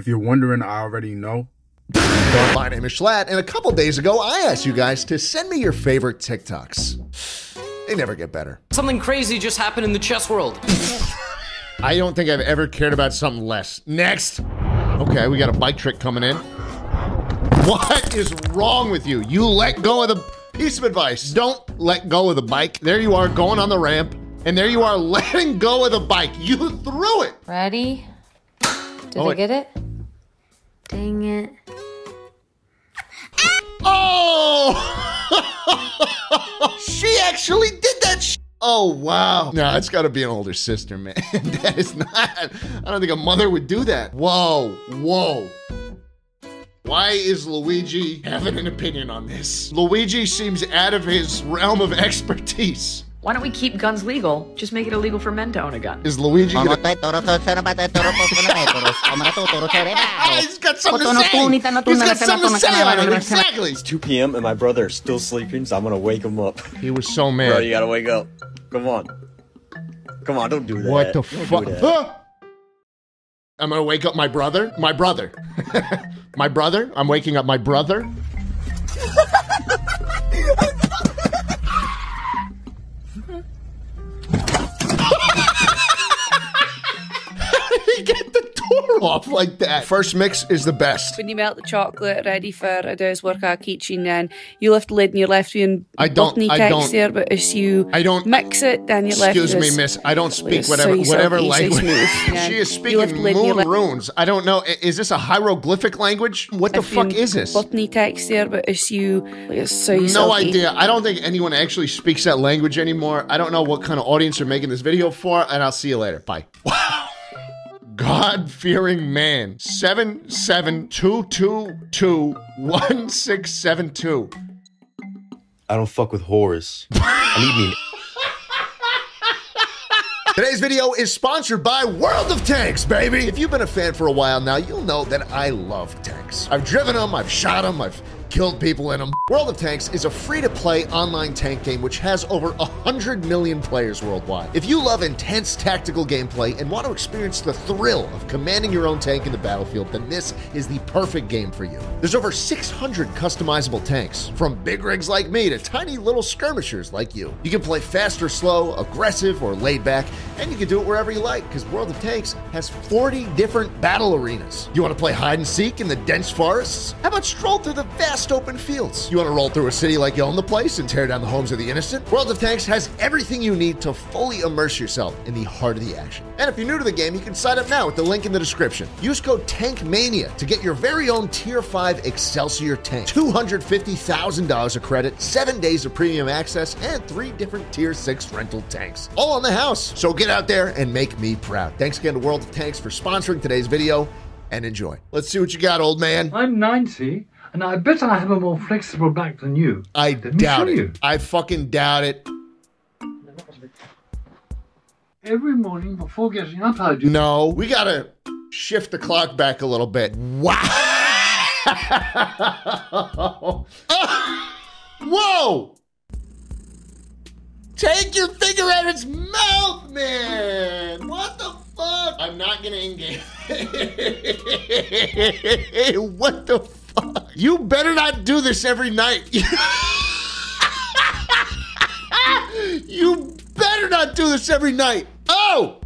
If you're wondering, I already know. My name is Schlatt, and a couple days ago, I asked you guys to send me your favorite TikToks. They never get better. Something crazy just happened in the chess world. I don't think I've ever cared about something less. Next. Okay, we got a bike trick coming in. What is wrong with you? You let go of the piece of advice. Don't let go of the bike. There you are going on the ramp, and there you are letting go of the bike. You threw it. Ready? Did Oh, I get it? Dang it. Oh! she actually did that. Oh wow! No, it's got to be an older sister, man. that is not. I don't think a mother would do that. Whoa, whoa. Why is Luigi having an opinion on this? Luigi seems out of his realm of expertise. Why don't we keep guns legal? Just make it illegal for men to own a gun. Is Luigi gonna? Ah, he's got something to say. tunita He's got something to say tunala on it. na Exactly. 2 p.m. and my brother is still sleeping, so I'm gonna wake him up. He was so mad. Bro, you gotta wake up. Come on. Come on, don't do that. What the fuck? do I'm gonna wake up my brother. My brother. my brother. I'm waking up my brother. he get the door off like that? First mix is the best. When you melt the chocolate ready for a day's work at kitchen, then you lift the lid and you're left with I don't- I don't- texture, but as you I don't- mix it, then you're left Excuse me, this- miss. I don't speak whatever so whatever so language. Yeah. she is speaking the lid and you're moon left- runes. I don't know. Is this a hieroglyphic language? What the fuck is this? Buttony texture, but as you like, it's so No silky. idea. I don't think anyone actually speaks that language anymore. I don't know what kind of audience you're making this video for, and I'll see you later. Bye. Wow. God fearing man. 7722211672. I don't fuck with whores. I need me. Today's video is sponsored by World of Tanks, baby. If you've been a fan for a while now, you'll know that I love tanks. I've driven them, I've shot them, I've killed people in them. World of Tanks is a free to play online tank game which has over 100 million players worldwide. If you love intense tactical gameplay and want to experience the thrill of commanding your own tank in the battlefield, then this is the perfect game for you. There's over 600 customizable tanks, from big rigs like me to tiny little skirmishers like you. You can play fast or slow, aggressive or laid back, and you can do it wherever you like because World of Tanks has 40 different battle arenas. You want to play hide and seek in the dense forests? How about stroll through the vast open fields? You want to roll through a city like you own the place and tear down the homes of the innocent? World of Tanks has everything you need to fully immerse yourself in the heart of the action. And if you're new to the game, you can sign up now with the link in the description. Use code TANKMANIA to get your very own Tier 5 Excelsior tank. $250,000 of credit, 7 days of premium access, and 3 different Tier 6 rental tanks. All on the house. So get out there and make me proud. Thanks again to World of Tanks for sponsoring today's video and enjoy. Let's see what you got, old man. I'm 90, and I bet I have a more flexible back than you. I Let doubt it. you. I fucking doubt it. Every morning before getting up, I do. No, we gotta shift the clock back a little bit. Wow! Whoa! Take your finger out of its mouth, man! What the fuck? I'm not gonna engage. what the? You better not do this every night. you better not do this every night. Oh!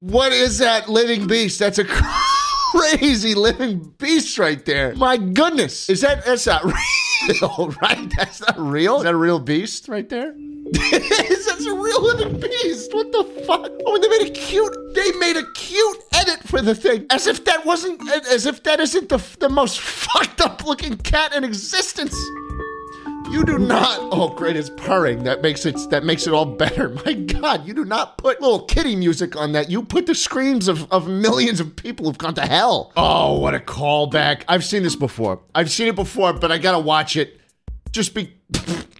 What is that living beast? That's a crazy living beast right there. My goodness. Is that that's not real, right? That's not real. Is that a real beast right there? That's a real living beast. What the fuck? Oh, and they made a cute. They made a cute edit for the thing, as if that wasn't, as if that isn't the the most fucked up looking cat in existence. You do not. Oh, great! It's purring. That makes it. That makes it all better. My God, you do not put little kitty music on that. You put the screams of, of millions of people who've gone to hell. Oh, what a callback! I've seen this before. I've seen it before, but I gotta watch it. Just be.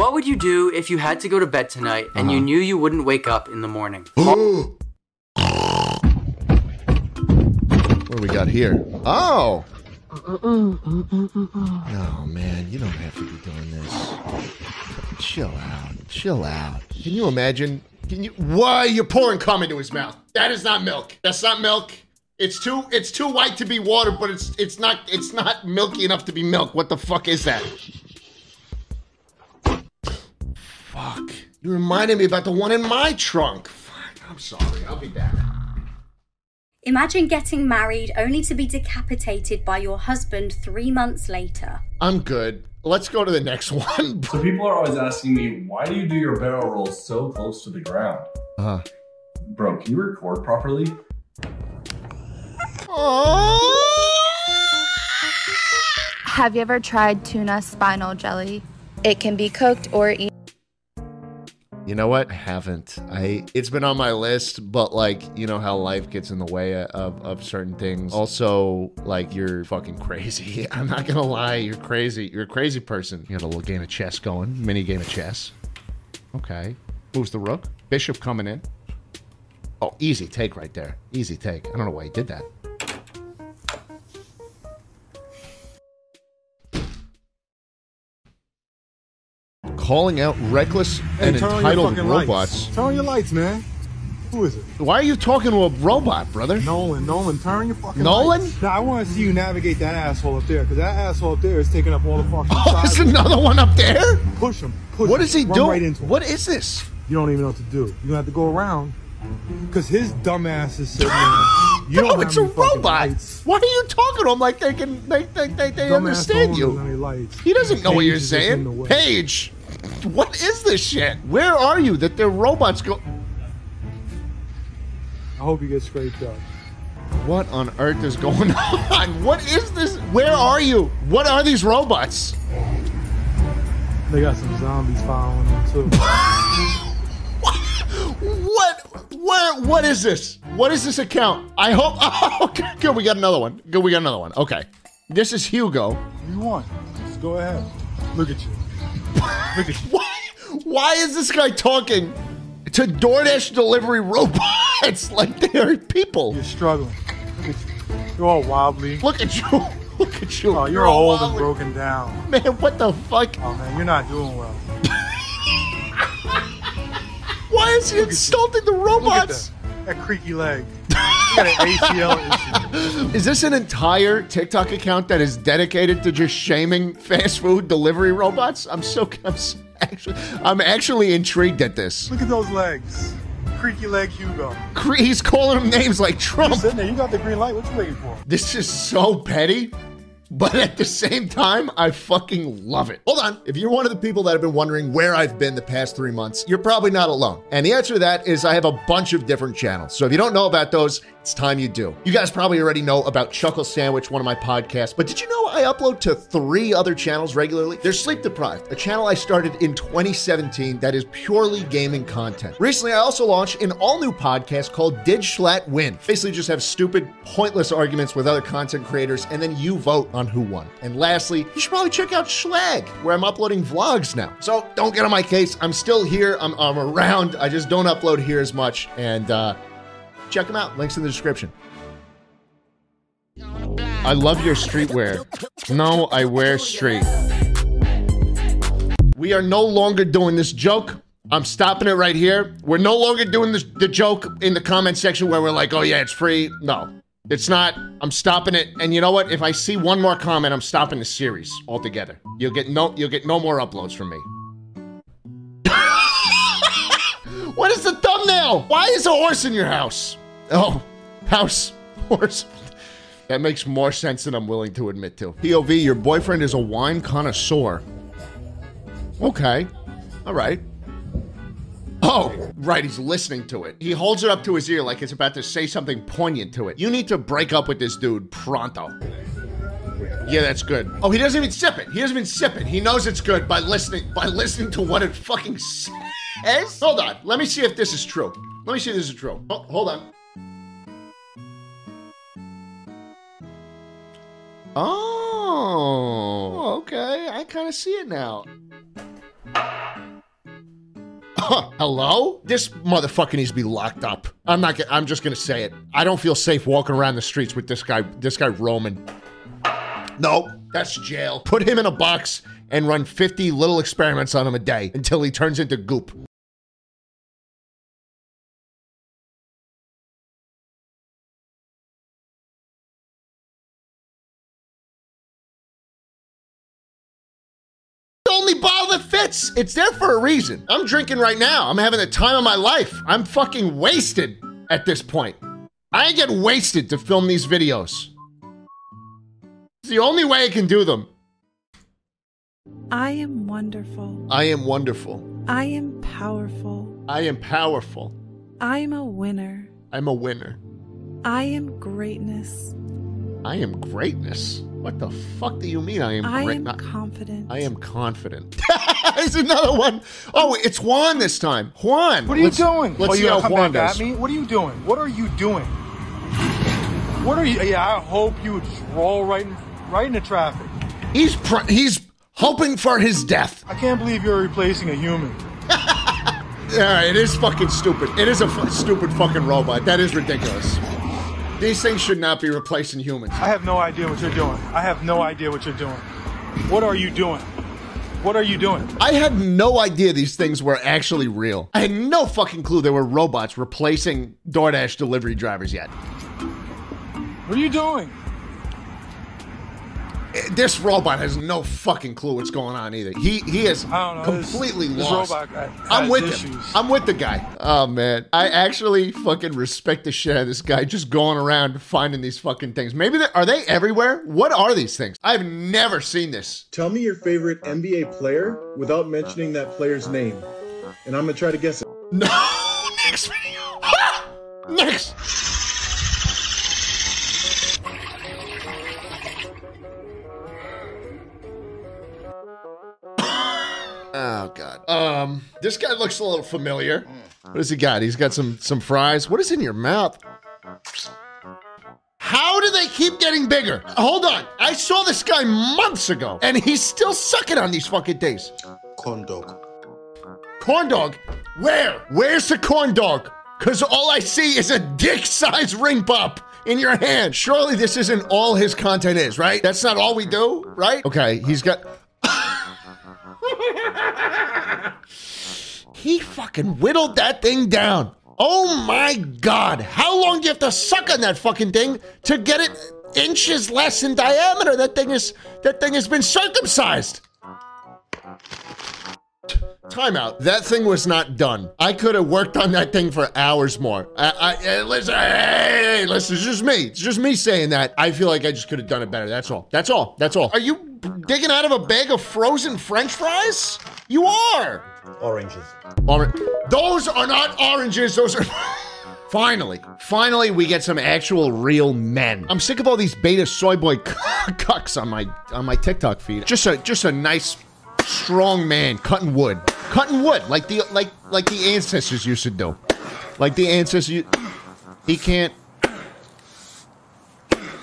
What would you do if you had to go to bed tonight and you uh-huh. knew you wouldn't wake up in the morning? what do we got here? Oh. Oh man, you don't have to be doing this. Chill out. Chill out. Can you imagine Can you? Why you're pouring cum into his mouth? That is not milk. That's not milk. It's too it's too white to be water, but it's it's not it's not milky enough to be milk. What the fuck is that? Fuck. You reminded me about the one in my trunk. Fuck. I'm sorry. I'll be back. Imagine getting married only to be decapitated by your husband three months later. I'm good. Let's go to the next one. So people are always asking me, why do you do your barrel rolls so close to the ground? Uh. Bro, can you record properly? Have you ever tried tuna spinal jelly? It can be cooked or eaten. You know what? Haven't. I it's been on my list, but like, you know how life gets in the way of, of certain things. Also, like you're fucking crazy. I'm not gonna lie, you're crazy. You're a crazy person. You got a little game of chess going, mini game of chess. Okay. Moves the rook. Bishop coming in. Oh, easy take right there. Easy take. I don't know why he did that. Calling out reckless and on your entitled robots. Lights. Turn on your lights, man. Who is it? Why are you talking to a robot, brother? Nolan, Nolan, turn your fucking Nolan? lights. Now, I want to see you navigate that asshole up there, because that asshole up there is taking up all the fucking Oh, there's another one up there? Push him. Push What him. is he doing? Right into him. What is this? You don't even know what to do. You're going to have to go around, because his dumb ass is sitting there. You Bro, it's a robot. lights. Why are you talking to him like they can they they they, they understand you? have any lights. He doesn't know what you're is just in the saying. way. What is this shit? Where are you? That the robots go? I hope you get scraped up. What on earth is going on? What is this? Where are you? What are these robots? They got some zombies following them, too. What? Where? What is this? What is this account? I hope. Oh, okay, good. We got another one. Good. We got another one. Okay. This is Hugo. you want? Just go ahead. Look at you. Look at you. Why? Why is this guy talking to DoorDash delivery robots like they are people? You're struggling. Look at you. You're all wobbly. Look at you. Look at you. Oh, you're, all old and broken down. Man, what the fuck? Oh man, you're not doing well. Why is he insulting the robots? that, that creaky leg. You got an ACL issue. Is this an entire TikTok account that is dedicated to just shaming fast food delivery robots? I'm so I'm actually I'm actually intrigued at this. Look at those legs. Creaky leg Hugo. Cre- He's calling them names like You're Trump. sitting there. You got the green light. What you waiting for? This is so petty, but at the same time, I fucking love it. Hold on. If you're one of the people that have been wondering where I've been the past three months, you're probably not alone. And the answer to that is I have a bunch of different channels. So if you don't know about those, it's time you do. You guys probably already know about Chuckle Sandwich, one of my podcasts, but did you know I upload to three other channels regularly? There's Sleep Deprived, a channel I started in 2017 that is purely gaming content. Recently, I also launched an all new podcast called Did Schlatt Win? Basically, just have stupid, pointless arguments with other content creators, and then you vote on who won. And lastly, you should probably check out Schlag, where I'm uploading vlogs now. So don't get on my case. I'm still here. I'm, I'm around. I just don't upload here as much. And uh, check them out. Links in the description. I love your streetwear. No, I wear street. We are no longer doing this joke. I'm stopping it right here. We're no longer doing this, the joke in the comment section where we're like, oh yeah, it's free. No, it's not. I'm stopping it. And you know what? If I see one more comment, I'm stopping the series altogether. You'll get no, you'll get no more uploads from me. what is the thumbnail? Why is a horse in your house? Oh, house, horse. That makes more sense than I'm willing to admit to. POV, your boyfriend is a wine connoisseur. Okay. All right. Oh, right. He's listening to it. He holds it up to his ear like it's about to say something poignant to it. You need to break up with this dude pronto. Yeah, that's good. Oh, he doesn't even sip it. He doesn't even sip it. He knows it's good by listening by listening to what it fucking says. Hold on. Let me see if this is true. Let me see if this is true. Oh, hold on. Oh. oh, okay. I kind of see it now. Hello? This motherfucker needs to be locked up. I'm not. I'm just gonna say it. I don't feel safe walking around the streets with this guy. This guy Roman. No, that's jail. Put him in a box and run 50 little experiments on him a day until he turns into goop. Bottle that fits. It's there for a reason. I'm drinking right now. I'm having the time of my life. I'm fucking wasted at this point. I get wasted to film these videos. It's the only way I can do them. I am wonderful. I am wonderful. I am powerful. I am powerful. I am a winner. I'm a winner. I am greatness. I am greatness. What the fuck do you mean I am I am not- confident. I am confident. There's another one. Oh, it's Juan this time. Juan. What are you let's- doing? Let's oh, see you how come Juan back does. at me? What are you doing? What are you doing? What are you? Yeah, I hope you would just roll right in, right into traffic. He's pr- he's hoping for his death. I can't believe you're replacing a human. Yeah, it is fucking stupid. It is a stupid fucking robot. That is ridiculous. These things should not be replacing humans. I have no idea what you're doing. I have no idea what you're doing. What are you doing? What are you doing? I had no idea these things were actually real. I had no fucking clue there were robots replacing DoorDash delivery drivers yet. What are you doing? This robot has no fucking clue what's going on either. He he is I know. This- completely this lost. robot guy I'm with issues. him. I'm with the guy. Oh man, I actually fucking respect the shit out of this guy just going around finding these fucking things. Maybe they are they everywhere? What are these things? I've never seen this. Tell me your favorite NBA player without mentioning that player's name. And I'm gonna try to guess it. No! Next video! Next! Oh god. Um, this guy looks a little familiar. What has he got? He's got some some fries. What is in your mouth? How do they keep getting bigger? Hold on. I saw this guy months ago, and he's still sucking on these fucking days. Corn dog. Corn dog? Where? Where's the corn dog? Because all I see is a dick sized ring pop in your hand. Surely this isn't all his content is, right? That's not all we do, right? Okay, he's got. he fucking whittled that thing down. Oh my god. How long do you have to suck on that fucking thing to get it inches less in diameter? That thing is that thing has been circumcised. Timeout. That thing was not done. I could have worked on that thing for hours more. I, I, eh, listen, hey, listen, it's just me. It's just me saying that. I feel like I just could have done it better. That's all. That's all. That's all. Are you digging out of a bag of frozen French fries? You are. Oranges. Or- those are not oranges. Those are. Finally, finally, we get some actual real men. I'm sick of all these beta soy boy cucks on my on my TikTok feed. Just a just a nice, strong man cutting wood, cutting wood like the like like the ancestors used to do, like the ancestors. He can't.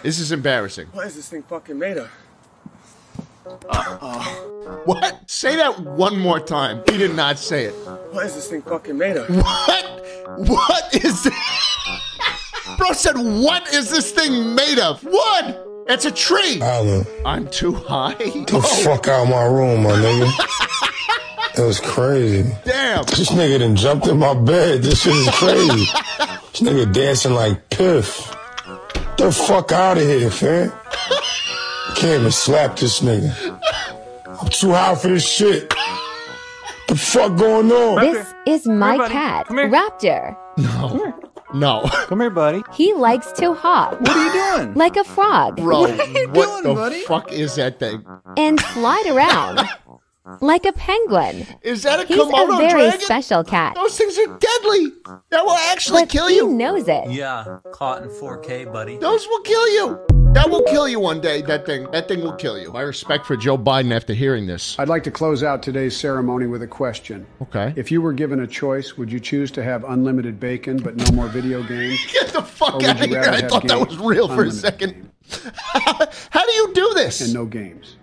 This is embarrassing. What is this thing fucking made of? Uh, what? Say that one more time. He did not say it. What is this thing fucking made of? What? What is this? Bro said, what is this thing made of? What? It's a tree. Alan, I'm too high. get the oh. fuck out of my room, my nigga. It was crazy. Damn. This nigga done jumped in my bed. This shit is crazy. this nigga dancing like Piff. Get the fuck out of here, fam. Can't even slap this nigga. I'm too high for this shit. The fuck going on? This is my cat, Raptor. No. No. Come here, buddy. He likes to hop. What are you doing? Like a frog. Bro, what the fuck is that thing? And slide around. like a penguin. Is that a He's Komodo a very dragon? special cat. Those things are deadly. That will actually but kill he you. knows it. Yeah, caught in 4K, buddy. Those will kill you. That will kill you one day. That thing. That thing will kill you. My respect for Joe Biden after hearing this. I'd like to close out today's ceremony with a question. Okay. If you were given a choice, would you choose to have unlimited bacon but no more video games? Get the fuck out of here. I thought that was real for a second. How do you do this? And no games.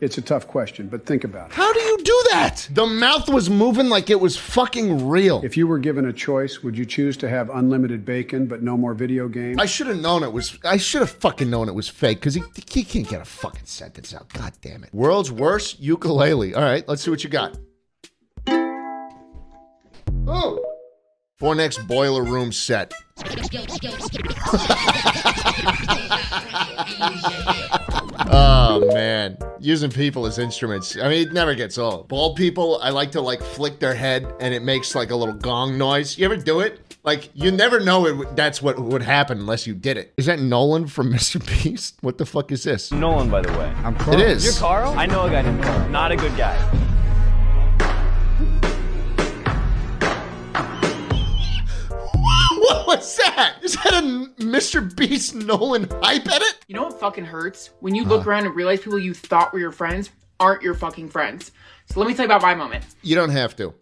It's a tough question, but think about it. How do you do that? The mouth was moving like it was fucking real. If you were given a choice, would you choose to have unlimited bacon but no more video games? I should have known it was. I should have fucking known it was fake because he, he can't get a fucking sentence out. God damn it. World's worst ukulele. All right, let's see what you got. Oh. For next boiler room set. oh man, Using people as instruments. I mean, it never gets old. Bald people, I like to like flick their head and it makes like a little gong noise. You ever do it? Like you never know it, would- that's what would happen unless you did it. Is that Nolan from Mr. Beast? What the fuck is this? Nolan, by the way. I'm It is. You're Carl? I know a guy named Carl. Not a good guy. What was that? Is that a Mr. Beast Nolan hype edit? You know what fucking hurts? When you look around and realize people you thought were your friends aren't your fucking friends. So let me tell you about my moment. You don't have to.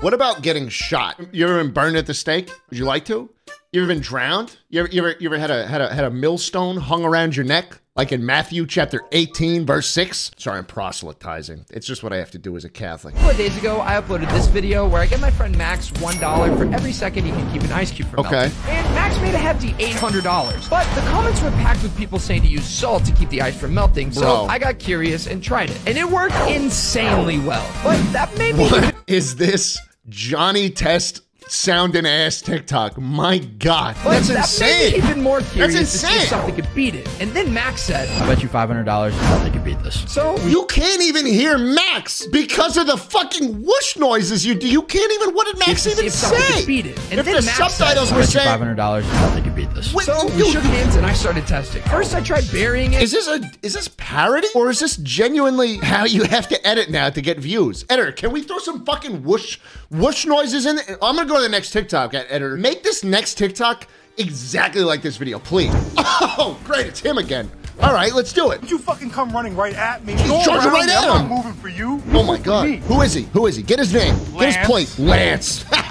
What about getting shot? You ever been burned at the stake? Would you like to? You ever been drowned? You ever, you ever, you ever had a had a had a millstone hung around your neck? Like in Matthew chapter 18, verse 6? Sorry, I'm proselytizing. It's just what I have to do as a Catholic. A couple of days ago, I uploaded this video where I get my friend Max $1 for every second he can keep an ice cube from Okay. melting. And Max made a hefty $800. But the comments were packed with people saying to use salt to keep the ice from melting, so Bro. I got curious and tried it. And it worked insanely well. But that made me... What is this Johnny Test sounding ass TikTok? My God, But that's that insane. even more curious That's to see if insane. something could beat it. And then Max said, I bet you $500 nothing could beat this. So You can't even hear Max because of the fucking whoosh noises you. You can't even. What did Max to see even if something say? could beat it. And if then the Max subtitles said, were I bet you saying, $500 nothing could beat this. Wait, so we shook hands and I started testing. First, I tried burying it. Is this a is this parody or is this genuinely how you have to edit now to get views? Editor, can we throw some fucking whoosh whoosh noises in? it? I'm gonna go to the next TikTok. Ed- Editor, make this next TikTok exactly like this video, please. Oh, great, it's him again. All right, let's do it. You fucking come running right at me. He's Go charging right at I'm not moving for you. Oh my god, who is he? Who is he? Get his name. Get his Lance. plate. Lance.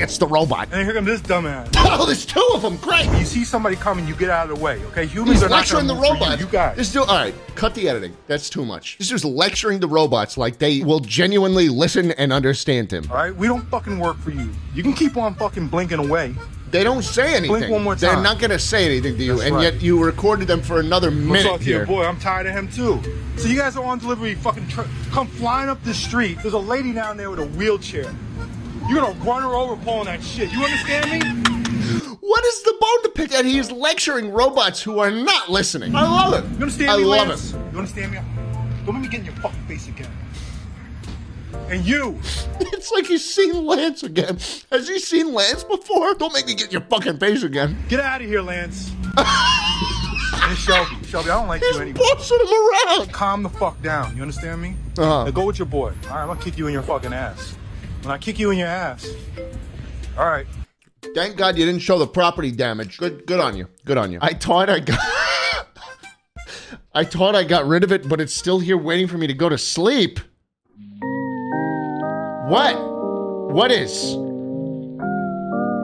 Lance the robot. And here comes this dumbass. Oh, there's two of them. Great. You see somebody coming, you get out of the way, okay? Humans He's are not lecturing gonna the robots. You, you guys. This dude, all right, cut the editing. That's too much. This is lecturing the robots like they will genuinely listen and understand him. All right, we don't fucking work for you. You can keep on fucking blinking away. They don't say anything. Blink one more time. They're not going to say anything to you, That's and right. yet you recorded them for another minute to your here. boy. I'm tired of him too. So you guys are on delivery. Fucking come flying up the street. There's a lady down there with a wheelchair. You're gonna run her over pulling that shit. You understand me? What is the bone to pick that he is lecturing robots who are not listening? I love it. You understand I me, love Lance? it. You understand me? Don't let me get in your fucking face again. And you, It's like he's seen Lance again. Has he seen Lance before? Don't make me get in your fucking face again. get out of here, Lance. and Shelby, Shelby, I don't like He's you anyway. bossing him around. Calm the fuck down. You understand me? Uh-huh. Now go with your boy. All right, I'm gonna kick you in your fucking ass. When I kick you in your ass, all right. Thank God you didn't show the property damage. Good, good on you. Good on you. I thought I got. I thought I got rid of it, but it's still here waiting for me to go to sleep. What? What is?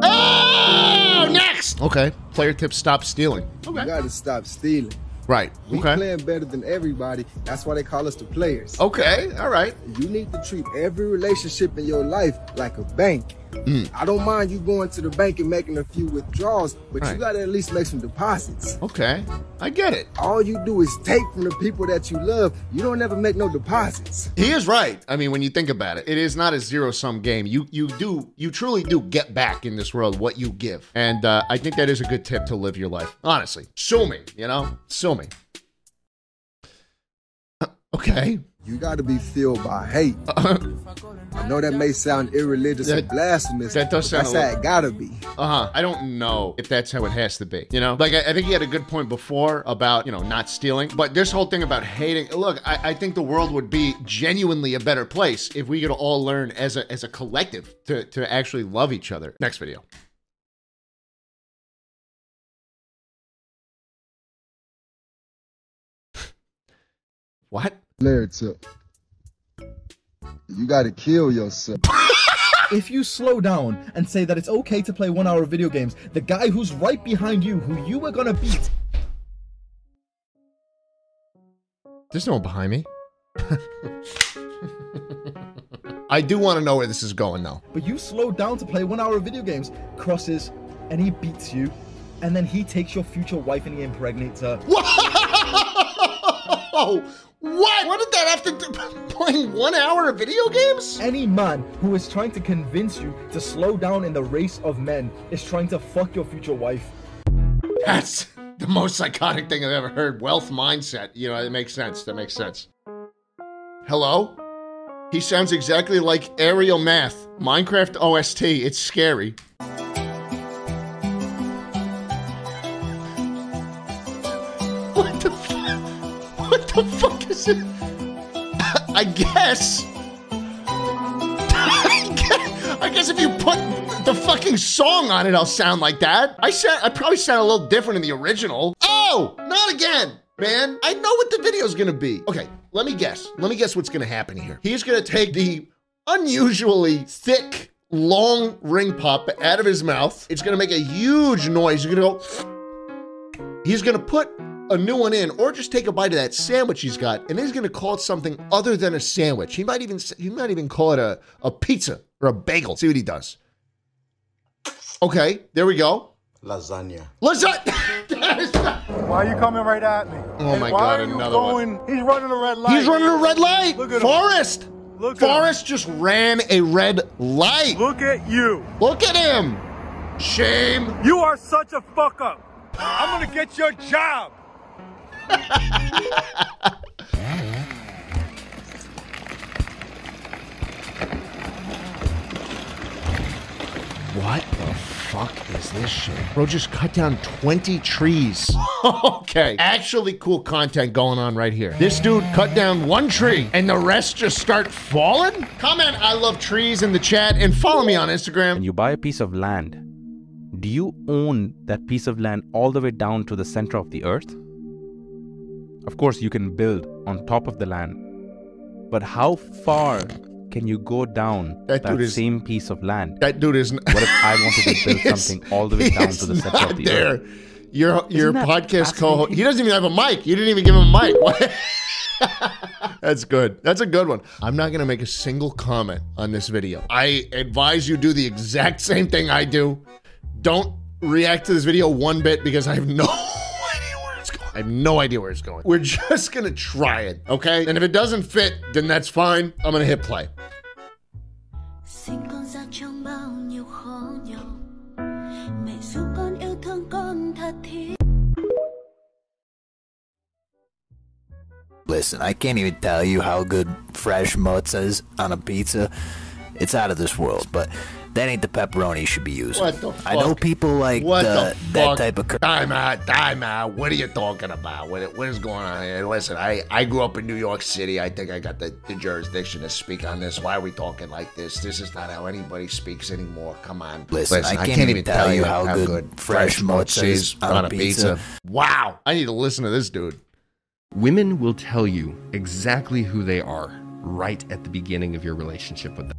Oh, next. Okay. Player tip: Stop stealing. You gotta stop stealing. Right. We Okay. playing better than everybody. That's why they call us the players. Okay. All right. You need to treat every relationship in your life like a bank. Mm. I don't mind you going to the bank and making a few withdrawals, but Right. you gotta at least make some deposits. Okay. I get it. All you do is take from the people that you love. You don't ever make no deposits. He is right. I mean, when you think about it, it is not a zero sum game. You you do you truly do get back in this world what you give, and uh, I think that is a good tip to live your life. Honestly, sue me. You know, sue me. Okay. You gotta be filled by hate. I know that may sound irreligious That- and blasphemous. that does but sound That's a how it gotta be. Uh huh. I don't know if that's how it has to be. You know, like I, I think he had a good point before about you know not stealing, but this whole thing about hating. Look, I, I think the world would be genuinely a better place if we could all learn as a as a collective to to actually love each other. Next video. What? Player tip. You gotta kill yourself. If you slow down and say that it's okay to play one hour of video games, the guy who's right behind you, who you were gonna beat, There's no one behind me. I do want to know where this is going though. but you slow down to play one hour of video games, crosses, and he beats you, and then he takes your future wife and he impregnates her. Whoa! What? What did that have to do? Playing one hour of video games? Any man who is trying to convince you to slow down in the race of men is trying to fuck your future wife. That's the most psychotic thing I've ever heard. Wealth mindset. You know, it makes sense. That makes sense. Hello? He sounds exactly like Aria Math, Minecraft OST. It's scary. What the fuck? What the fuck is it? I guess. I guess, if you put the fucking song on it, I'll sound like that. I said I probably sound a little different in the original. Oh, not again, man. I know what the video's gonna be. Okay, let me guess. Let me guess what's gonna happen here. He's gonna take the unusually thick, long ring pop out of his mouth. It's gonna make a huge noise. You're gonna go. He's gonna put a new one in, or just take a bite of that sandwich he's got, and he's gonna call it something other than a sandwich. He might even he might even call it a, a pizza or a bagel. See what he does. Okay, there we go. Lasagna. Lasagna. Why are you coming right at me? Oh And my why God, are you another one. He's running a red light. He's running a red light. Look at him. Forrest. Look at Forrest just ran a red light. Look at you. Look at him. Shame. You are such a fuck up. I'm gonna get your job. What the fuck is this shit? Bro just cut down 20 trees. okay. Actually cool content going on right here. This dude cut down one tree and the rest just start falling? Comment I love trees in the chat and follow me on Instagram. When you buy a piece of land, do you own that piece of land all the way down to the center of the earth? Of course, you can build on top of the land, but how far can you go down That that, dude is- same piece of land? That dude is What if I wanted to build He is- something all the way down to the center of the there. earth? Your your podcast co-host. He doesn't even have a mic. You didn't even give him a mic. That's good. That's a good one. I'm not gonna make a single comment on this video. I advise you do the exact same thing I do. Don't react to this video one bit because I have no I have no idea where it's going. We're just gonna try it, okay? And if it doesn't fit, then that's fine. I'm gonna hit play. Sinh con ra trong bao nhiêu khó nhọc Mẹ giúp con yêu thương con thật thiết Listen, I can't even tell you how good fresh mozza is on a pizza. It's out of this world, but that ain't the pepperoni you should be using. What the fuck? I know people like What the, the that type of. Cur- Time out, time out. What are you talking about? What, what is going on here? Listen, I, I grew up in New York City. I think I got the, the jurisdiction to speak on this. Why are we talking like this? This is not how anybody speaks anymore. Come on. Listen, Listen I can't even tell you how good fresh mozza is on a pizza. Wow. I need to listen to this dude. Women will tell you exactly who they are right at the beginning of your relationship with them.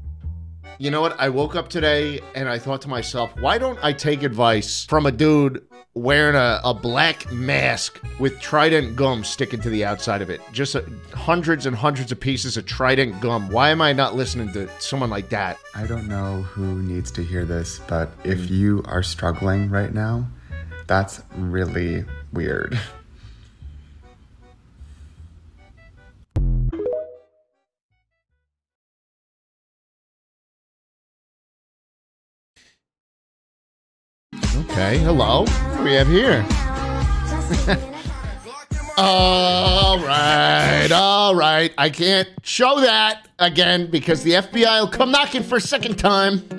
You know what? I woke up today and I thought to myself, why don't I take advice from a dude wearing a, a black mask with Trident gum sticking to the outside of it? Just a, hundreds and hundreds of pieces of Trident gum. Why am I not listening to someone like that? I don't know who needs to hear this, but if hmm. you are struggling right now, that's really weird. Okay, hello. What do we have here? all right, all right. I can't show that again because the FBI will come knocking for a second time.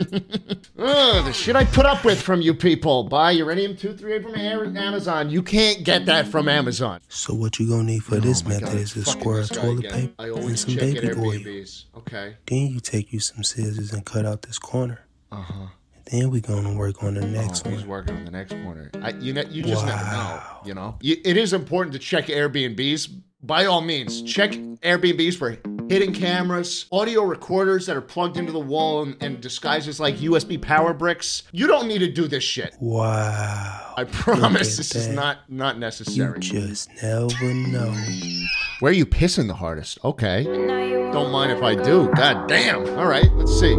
Ugh, the shit I put up with from you people. Buy uranium 238 from Amazon. You can't get that from Amazon. So what you gonna need for this method is a square of toilet again. paper and some baby oil. Okay. Then you take you some scissors and cut out this corner. Uh huh. Then we're gonna work on the oh, next oh, one. He's working on the next corner. I, you ne- you just never know. You know, Y- it is important to check Airbnbs. By all means, check Airbnbs for hidden cameras, audio recorders that are plugged into the wall and, and disguised as like USB power bricks. You don't need to do this shit. Wow. I promise this is not not necessary. You just never know. Where are you pissing the hardest? Okay. Don't mind if I do. God damn. All right, let's see.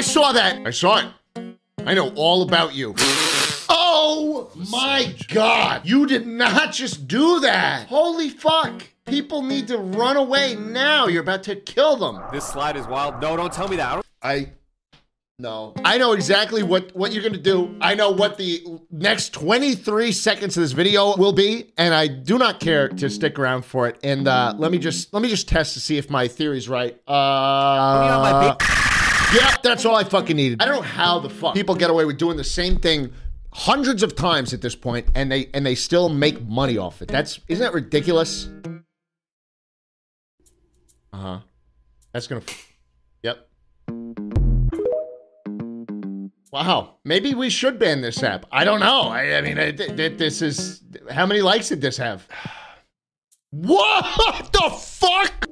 I saw that. I saw it. I know all about you. Oh my god. You did not just do that. Holy fuck. People need to run away now. You're about to kill them. This slide is wild. No, don't tell me that. I don't- I No. I know exactly what, what you're going to do. I know what the next 23 seconds of this video will be, and I do not care to stick around for it. And uh, let me just let me just test to see if my theory's right. Uh, yeah, that's all I fucking needed. I don't know how the fuck people get away with doing the same thing hundreds of times at this point, and they and they still make money off it. That's isn't that ridiculous? Uh huh. That's gonna. Yep. Wow. Maybe we should ban this app. I don't know. I, I mean, I, th- th- this is. How many likes did this have? What the fuck?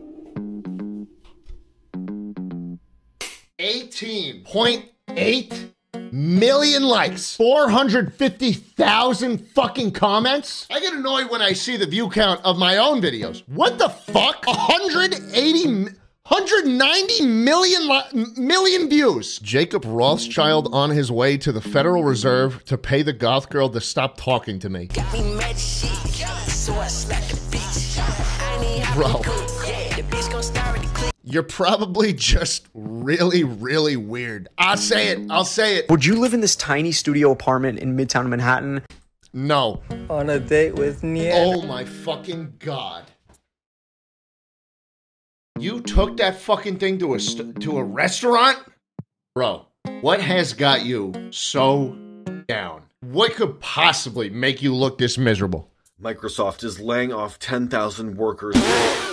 18.8 million likes, 450,000 fucking comments. I get annoyed when I see the view count of my own videos. What the fuck? 180 190 million li- million views. Jacob Rothschild on his way to the Federal Reserve to pay the goth girl to stop talking to me. Bro. You're probably just really, really weird. I'll say it. I'll say it. Would you live in this tiny studio apartment in Midtown Manhattan? No. On a date with Nia? Oh my fucking god. You took that fucking thing to a st- to a restaurant? Bro, what has got you so down? What could possibly make you look this miserable? Microsoft is laying off 10,000 workers.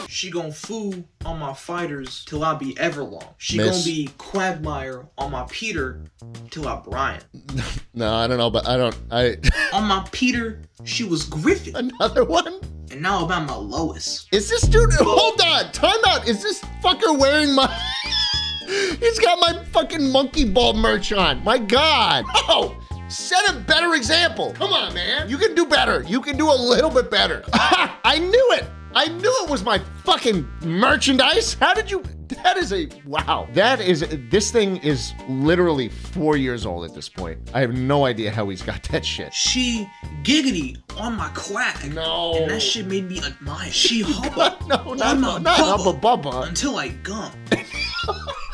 She gon' foo on my fighters till I be Everlong. She Miss. gon' be Quagmire on my Peter till I Brian. No, I don't know, but I don't I On my Peter, she was Griffin. Another one? And now about my Lois. Is this dude hold on, time out. Is this fucker wearing my He's got my fucking monkey ball merch on. My god. Oh, set a better example. Come on, man. You can do better. You can do a little bit better. I knew it. I knew it was my fucking merchandise. How did you that is a wow. That is this thing is literally 4 years old at this point. I have no idea how he's got that shit. She giggity on my quack. No. And that shit made me admire. She hubba no, on not, my not bubba Hubba Bubba. until I gum.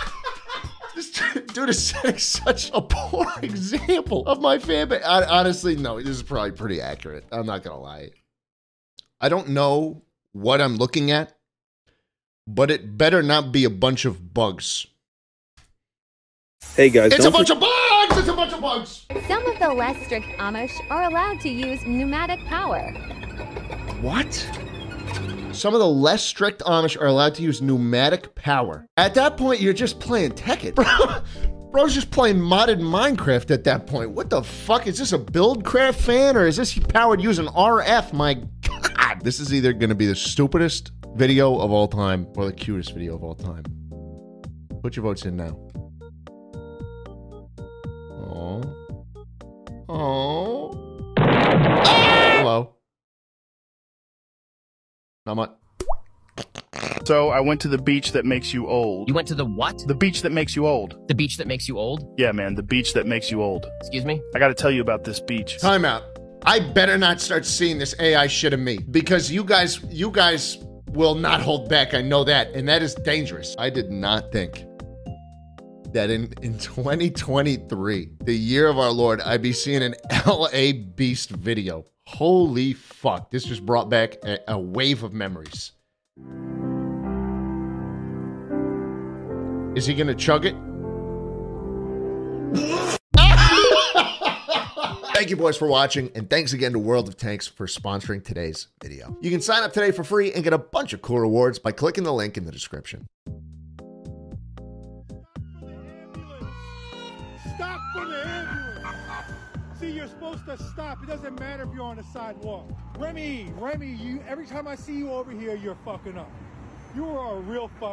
This dude is setting such a poor example of my fan base. Hon- Honestly, no, this is probably pretty accurate. I'm not gonna lie. I don't know what I'm looking at, but it better not be a bunch of bugs. Hey guys, It's a bunch of bugs! It's a bunch of bugs! Some of the less strict Amish are allowed to use pneumatic power. What? Some of the less strict Amish are allowed to use pneumatic power. At that point, you're just playing Tekkit. Bro, bro's just playing modded Minecraft at that point. What the fuck? Is this a Buildcraft fan or is this powered using RF? My god. This is either going to be the stupidest video of all time or the cutest video of all time. Put your votes in now. Oh. Oh. Hello. Not much. So I went to the beach that makes you old. You went to the what? The beach that makes you old. The beach that makes you old? Yeah, man, the beach that makes you old. Excuse me? I got to tell you about this beach. Time out. I better not start seeing this AI shit of me because you guys, you guys will not hold back. I know that, and that is dangerous. I did not think that in in 2023, the year of our Lord, I'd be seeing an LA Beast video. Holy fuck! This just brought back a, a wave of memories. Is he gonna chug it? Thank you, boys, for watching, and thanks again to World of Tanks for sponsoring today's video. You can sign up today for free and get a bunch of cool rewards by clicking the link in the description. See, you're supposed to stop. It doesn't matter if you're on the sidewalk. Remy, Remy, you. Every time I see you over here, you're fucking up. You are a real fuck.